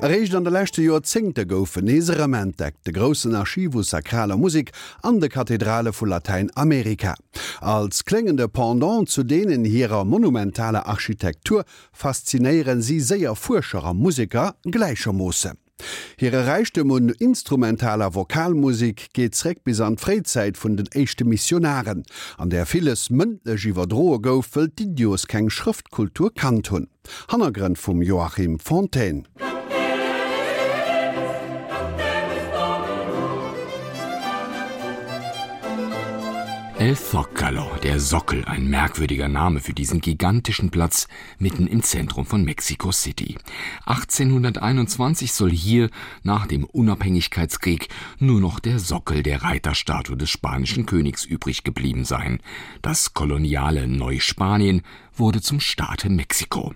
Errecht an der Joer zingte goufen Neserement deckt de grossen Archivu sakraler Musik an de Kathedrale vu Lateinamerika. Als klingende Pendant zu denen hireer monumentale Architektur faszinieren sie séier furscherer Musiker gleicher Moose. Hire reichtem un instrumentaler Vokalmusik gehtreck bis an Freizeit vun den echte Missionaren, an der vieles mëndlech iwwer droe goufel Didios keng Schriftkultur kan hun. Hannergren vum Joachim Fontaine. El Zocalo, der Sockel, ein merkwürdiger Name für diesen gigantischen Platz mitten im Zentrum von Mexico City. 1821 soll hier nach dem Unabhängigkeitskrieg nur noch der Sockel der Reiterstatue des spanischen Königs übrig geblieben sein. Das koloniale Neuspanien wurde zum Staate Mexiko.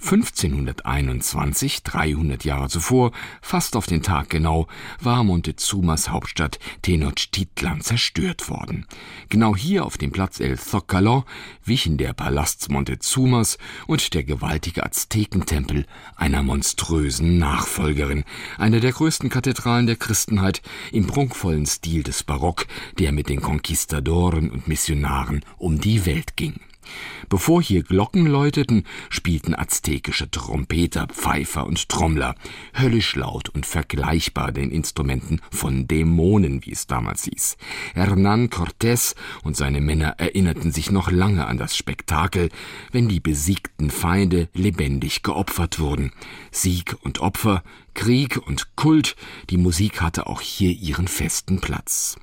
1521, 300 Jahre zuvor, fast auf den Tag genau, war Montezumas Hauptstadt Tenochtitlan zerstört worden. Genau hier auf dem Platz El Zocalo wichen der Palast Montezumas und der gewaltige Aztekentempel einer monströsen Nachfolgerin, einer der größten Kathedralen der Christenheit im prunkvollen Stil des Barock, der mit den Konquistadoren und Missionaren um die Welt ging. Bevor hier Glocken läuteten, spielten aztekische Trompeter, Pfeifer und Trommler, höllisch laut und vergleichbar den Instrumenten von Dämonen, wie es damals hieß. Hernán Cortés und seine Männer erinnerten sich noch lange an das Spektakel, wenn die besiegten Feinde lebendig geopfert wurden. Sieg und Opfer, Krieg und Kult, die Musik hatte auch hier ihren festen Platz.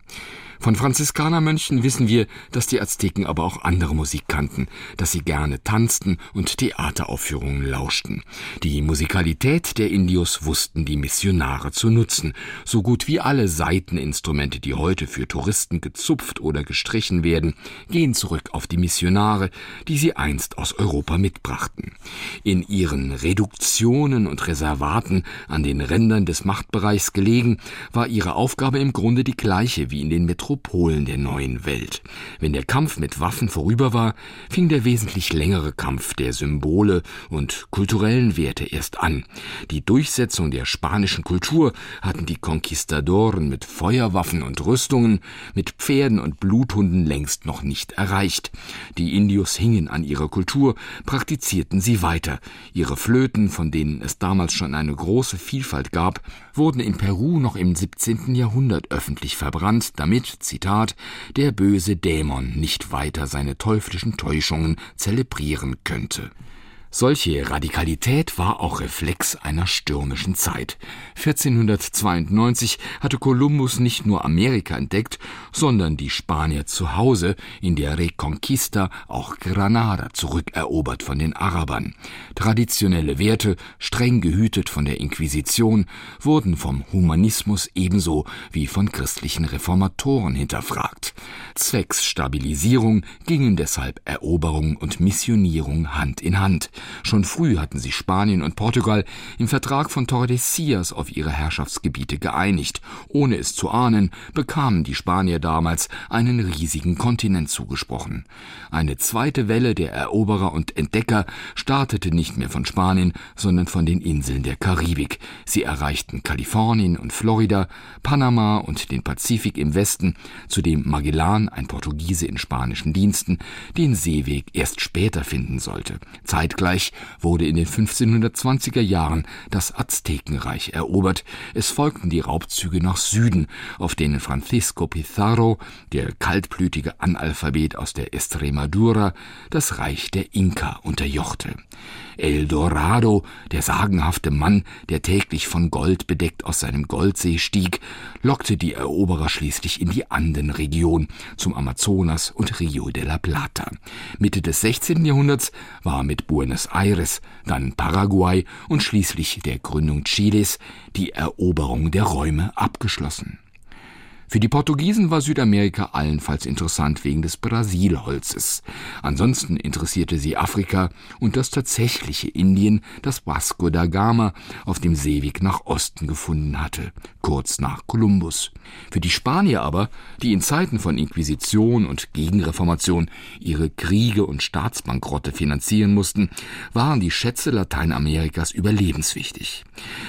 Von Franziskanermönchen wissen wir, dass die Azteken aber auch andere Musik kannten, dass sie gerne tanzten und Theateraufführungen lauschten. Die Musikalität der Indios wussten die Missionare zu nutzen. So gut wie alle Saiteninstrumente, die heute für Touristen gezupft oder gestrichen werden, gehen zurück auf die Missionare, die sie einst aus Europa mitbrachten. In ihren Reduktionen und Reservaten an den Rändern des Machtbereichs gelegen, war ihre Aufgabe im Grunde die gleiche wie in den Metropolen Metropolen der neuen Welt. Wenn der Kampf mit Waffen vorüber war, fing der wesentlich längere Kampf der Symbole und kulturellen Werte erst an. Die Durchsetzung der spanischen Kultur hatten die Konquistadoren mit Feuerwaffen und Rüstungen, mit Pferden und Bluthunden längst noch nicht erreicht. Die Indios hingen an ihrer Kultur, praktizierten sie weiter. Ihre Flöten, von denen es damals schon eine große Vielfalt gab, wurden in Peru noch im 17. Jahrhundert öffentlich verbrannt, damit Zitat, der böse Dämon nicht weiter seine teuflischen Täuschungen zelebrieren könnte. Solche Radikalität war auch Reflex einer stürmischen Zeit. 1492 hatte Kolumbus nicht nur Amerika entdeckt, sondern die Spanier zu Hause in der Reconquista auch Granada zurückerobert von den Arabern. Traditionelle Werte, streng gehütet von der Inquisition, wurden vom Humanismus ebenso wie von christlichen Reformatoren hinterfragt. Zwecks Stabilisierung gingen deshalb Eroberung und Missionierung Hand in Hand. Schon früh hatten sich Spanien und Portugal im Vertrag von Tordesillas auf ihre Herrschaftsgebiete geeinigt. Ohne es zu ahnen, bekamen die Spanier damals einen riesigen Kontinent zugesprochen. Eine zweite Welle der Eroberer und Entdecker startete nicht mehr von Spanien, sondern von den Inseln der Karibik. Sie erreichten Kalifornien und Florida, Panama und den Pazifik im Westen, zudem Magellan, ein Portugiese in spanischen Diensten, den Seeweg erst später finden sollte. Zeitgleich Reich wurde in den 1520er Jahren das Aztekenreich erobert. Es folgten die Raubzüge nach Süden, auf denen Francisco Pizarro, der kaltblütige Analphabet aus der Estremadura, das Reich der Inka unterjochte. El Dorado, der sagenhafte Mann, der täglich von Gold bedeckt aus seinem Goldsee stieg, lockte die Eroberer schließlich in die Andenregion zum Amazonas und Rio de la Plata. Mitte des 16. Jahrhunderts war mit Buenos Aires, dann Paraguay und schließlich der Gründung Chiles die Eroberung der Räume abgeschlossen. Für die Portugiesen war Südamerika allenfalls interessant wegen des Brasilholzes. Ansonsten interessierte sie Afrika und das tatsächliche Indien, das Vasco da Gama auf dem Seeweg nach Osten gefunden hatte, kurz nach Kolumbus. Für die Spanier aber, die in Zeiten von Inquisition und Gegenreformation ihre Kriege und Staatsbankrotte finanzieren mussten, waren die Schätze Lateinamerikas überlebenswichtig.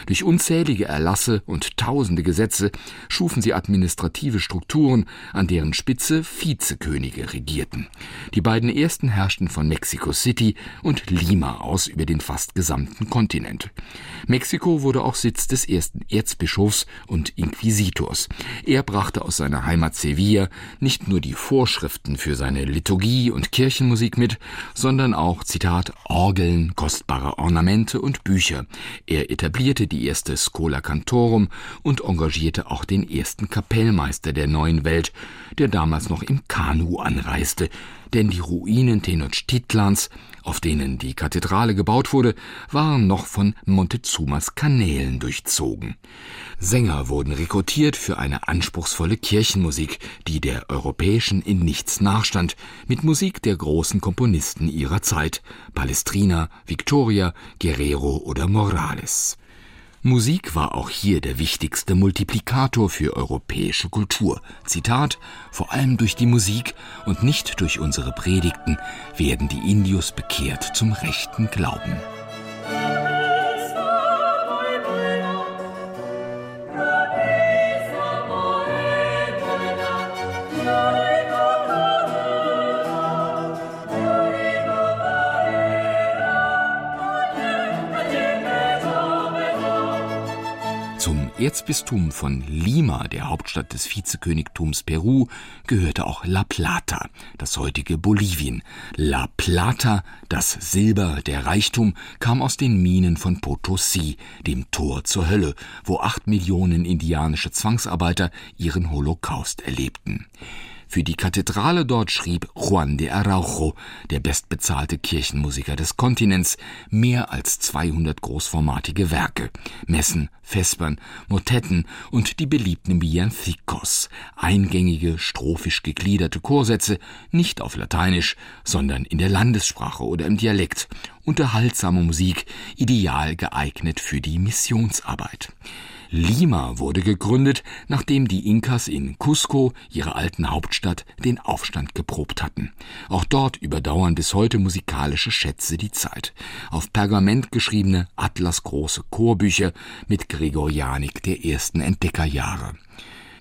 Durch unzählige Erlasse und tausende Gesetze schufen sie administrativ administrative Strukturen, an deren Spitze Vizekönige regierten. Die beiden ersten herrschten von Mexico City und Lima aus über den fast gesamten Kontinent. Mexiko wurde auch Sitz des ersten Erzbischofs und Inquisitors. Er brachte aus seiner Heimat Sevilla nicht nur die Vorschriften für seine Liturgie und Kirchenmusik mit, sondern auch Zitat Orgeln, kostbare Ornamente und Bücher. Er etablierte die erste Schola Cantorum und engagierte auch den ersten Kapellmeister Bürgermeister der neuen Welt, der damals noch im Kanu anreiste, denn die Ruinen Tenochtitlans, auf denen die Kathedrale gebaut wurde, waren noch von Montezumas Kanälen durchzogen. Sänger wurden rekrutiert für eine anspruchsvolle Kirchenmusik, die der europäischen in nichts nachstand, mit Musik der großen Komponisten ihrer Zeit, Palestrina, Victoria, Guerrero oder Morales. Musik war auch hier der wichtigste Multiplikator für europäische Kultur. Zitat vor allem durch die Musik und nicht durch unsere Predigten werden die Indios bekehrt zum rechten Glauben. Erzbistum von Lima, der Hauptstadt des Vizekönigtums Peru, gehörte auch La Plata, das heutige Bolivien. La Plata, das Silber, der Reichtum, kam aus den Minen von Potosi, dem Tor zur Hölle, wo acht Millionen indianische Zwangsarbeiter ihren Holocaust erlebten. Für die Kathedrale dort schrieb Juan de Araujo, der bestbezahlte Kirchenmusiker des Kontinents, mehr als 200 großformatige Werke, Messen, Vespern, Motetten und die beliebten Bianthikos, eingängige, strophisch gegliederte Chorsätze, nicht auf Lateinisch, sondern in der Landessprache oder im Dialekt, unterhaltsame Musik, ideal geeignet für die Missionsarbeit. Lima wurde gegründet, nachdem die Inkas in Cusco, ihrer alten Hauptstadt, den Aufstand geprobt hatten. Auch dort überdauern bis heute musikalische Schätze die Zeit. Auf Pergament geschriebene atlasgroße Chorbücher mit Gregorianik der ersten Entdeckerjahre.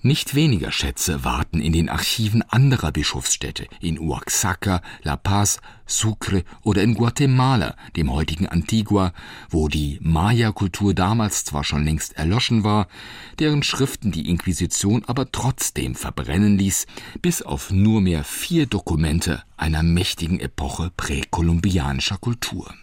Nicht weniger Schätze warten in den Archiven anderer Bischofsstädte in Oaxaca, La Paz, Sucre oder in Guatemala, dem heutigen Antigua, wo die Maya-Kultur damals zwar schon längst erloschen war, deren Schriften die Inquisition aber trotzdem verbrennen ließ, bis auf nur mehr vier Dokumente einer mächtigen Epoche präkolumbianischer Kultur.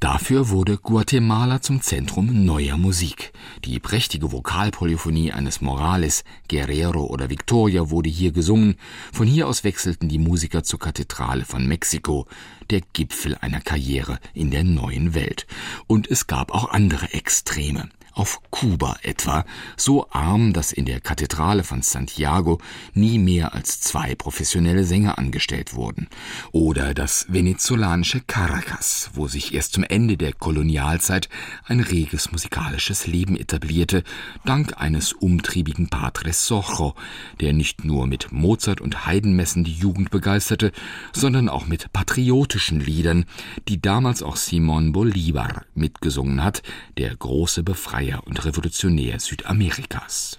Dafür wurde Guatemala zum Zentrum neuer Musik. Die prächtige Vokalpolyphonie eines Morales, Guerrero oder Victoria wurde hier gesungen. Von hier aus wechselten die Musiker zur Kathedrale von Mexiko, der Gipfel einer Karriere in der neuen Welt. Und es gab auch andere Extreme auf Kuba etwa, so arm, dass in der Kathedrale von Santiago nie mehr als zwei professionelle Sänger angestellt wurden, oder das venezolanische Caracas, wo sich erst zum Ende der Kolonialzeit ein reges musikalisches Leben etablierte, dank eines umtriebigen Patres Socho, der nicht nur mit Mozart und Heidenmessen die Jugend begeisterte, sondern auch mit patriotischen Liedern, die damals auch Simon Bolivar mitgesungen hat, der große Befreier Und Revolutionär Südamerikas.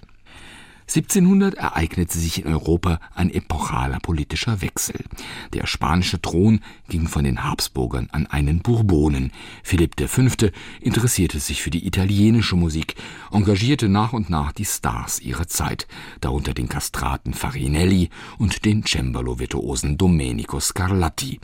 1700 ereignete sich in Europa ein epochaler politischer Wechsel. Der spanische Thron ging von den Habsburgern an einen Bourbonen. Philipp V. interessierte sich für die italienische Musik, engagierte nach und nach die Stars ihrer Zeit, darunter den Kastraten Farinelli und den Cembalo-Virtuosen Domenico Scarlatti.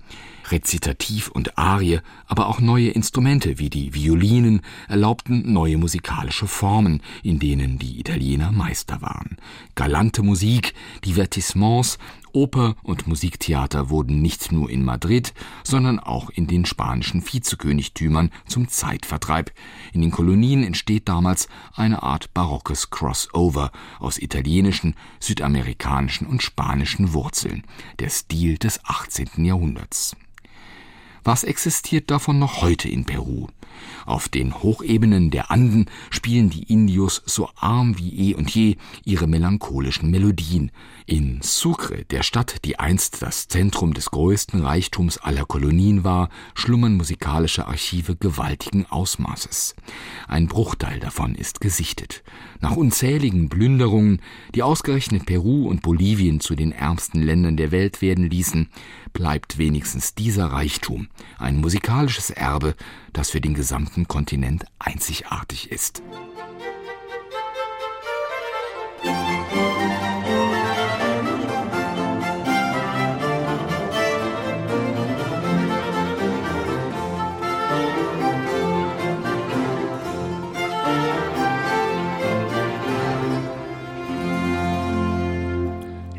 Rezitativ und Arie, aber auch neue Instrumente wie die Violinen erlaubten neue musikalische Formen, in denen die Italiener Meister waren. Galante Musik, Divertissements, Oper und Musiktheater wurden nicht nur in Madrid, sondern auch in den spanischen Vizekönigtümern zum Zeitvertreib. In den Kolonien entsteht damals eine Art barockes Crossover aus italienischen, südamerikanischen und spanischen Wurzeln, der Stil des 18. Jahrhunderts. Was existiert davon noch heute in Peru? Auf den Hochebenen der Anden spielen die Indios so arm wie eh und je ihre melancholischen Melodien. In Sucre, der Stadt, die einst das Zentrum des größten Reichtums aller Kolonien war, schlummern musikalische Archive gewaltigen Ausmaßes. Ein Bruchteil davon ist gesichtet. Nach unzähligen Plünderungen, die ausgerechnet Peru und Bolivien zu den ärmsten Ländern der Welt werden ließen, bleibt wenigstens dieser Reichtum, ein musikalisches Erbe, das für den gesamten Kontinent einzigartig ist.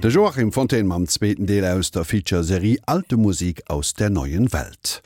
De Joachim Fontaine mam zweten Deel aus der Featureserie Alte Musik aus der neuen Welt.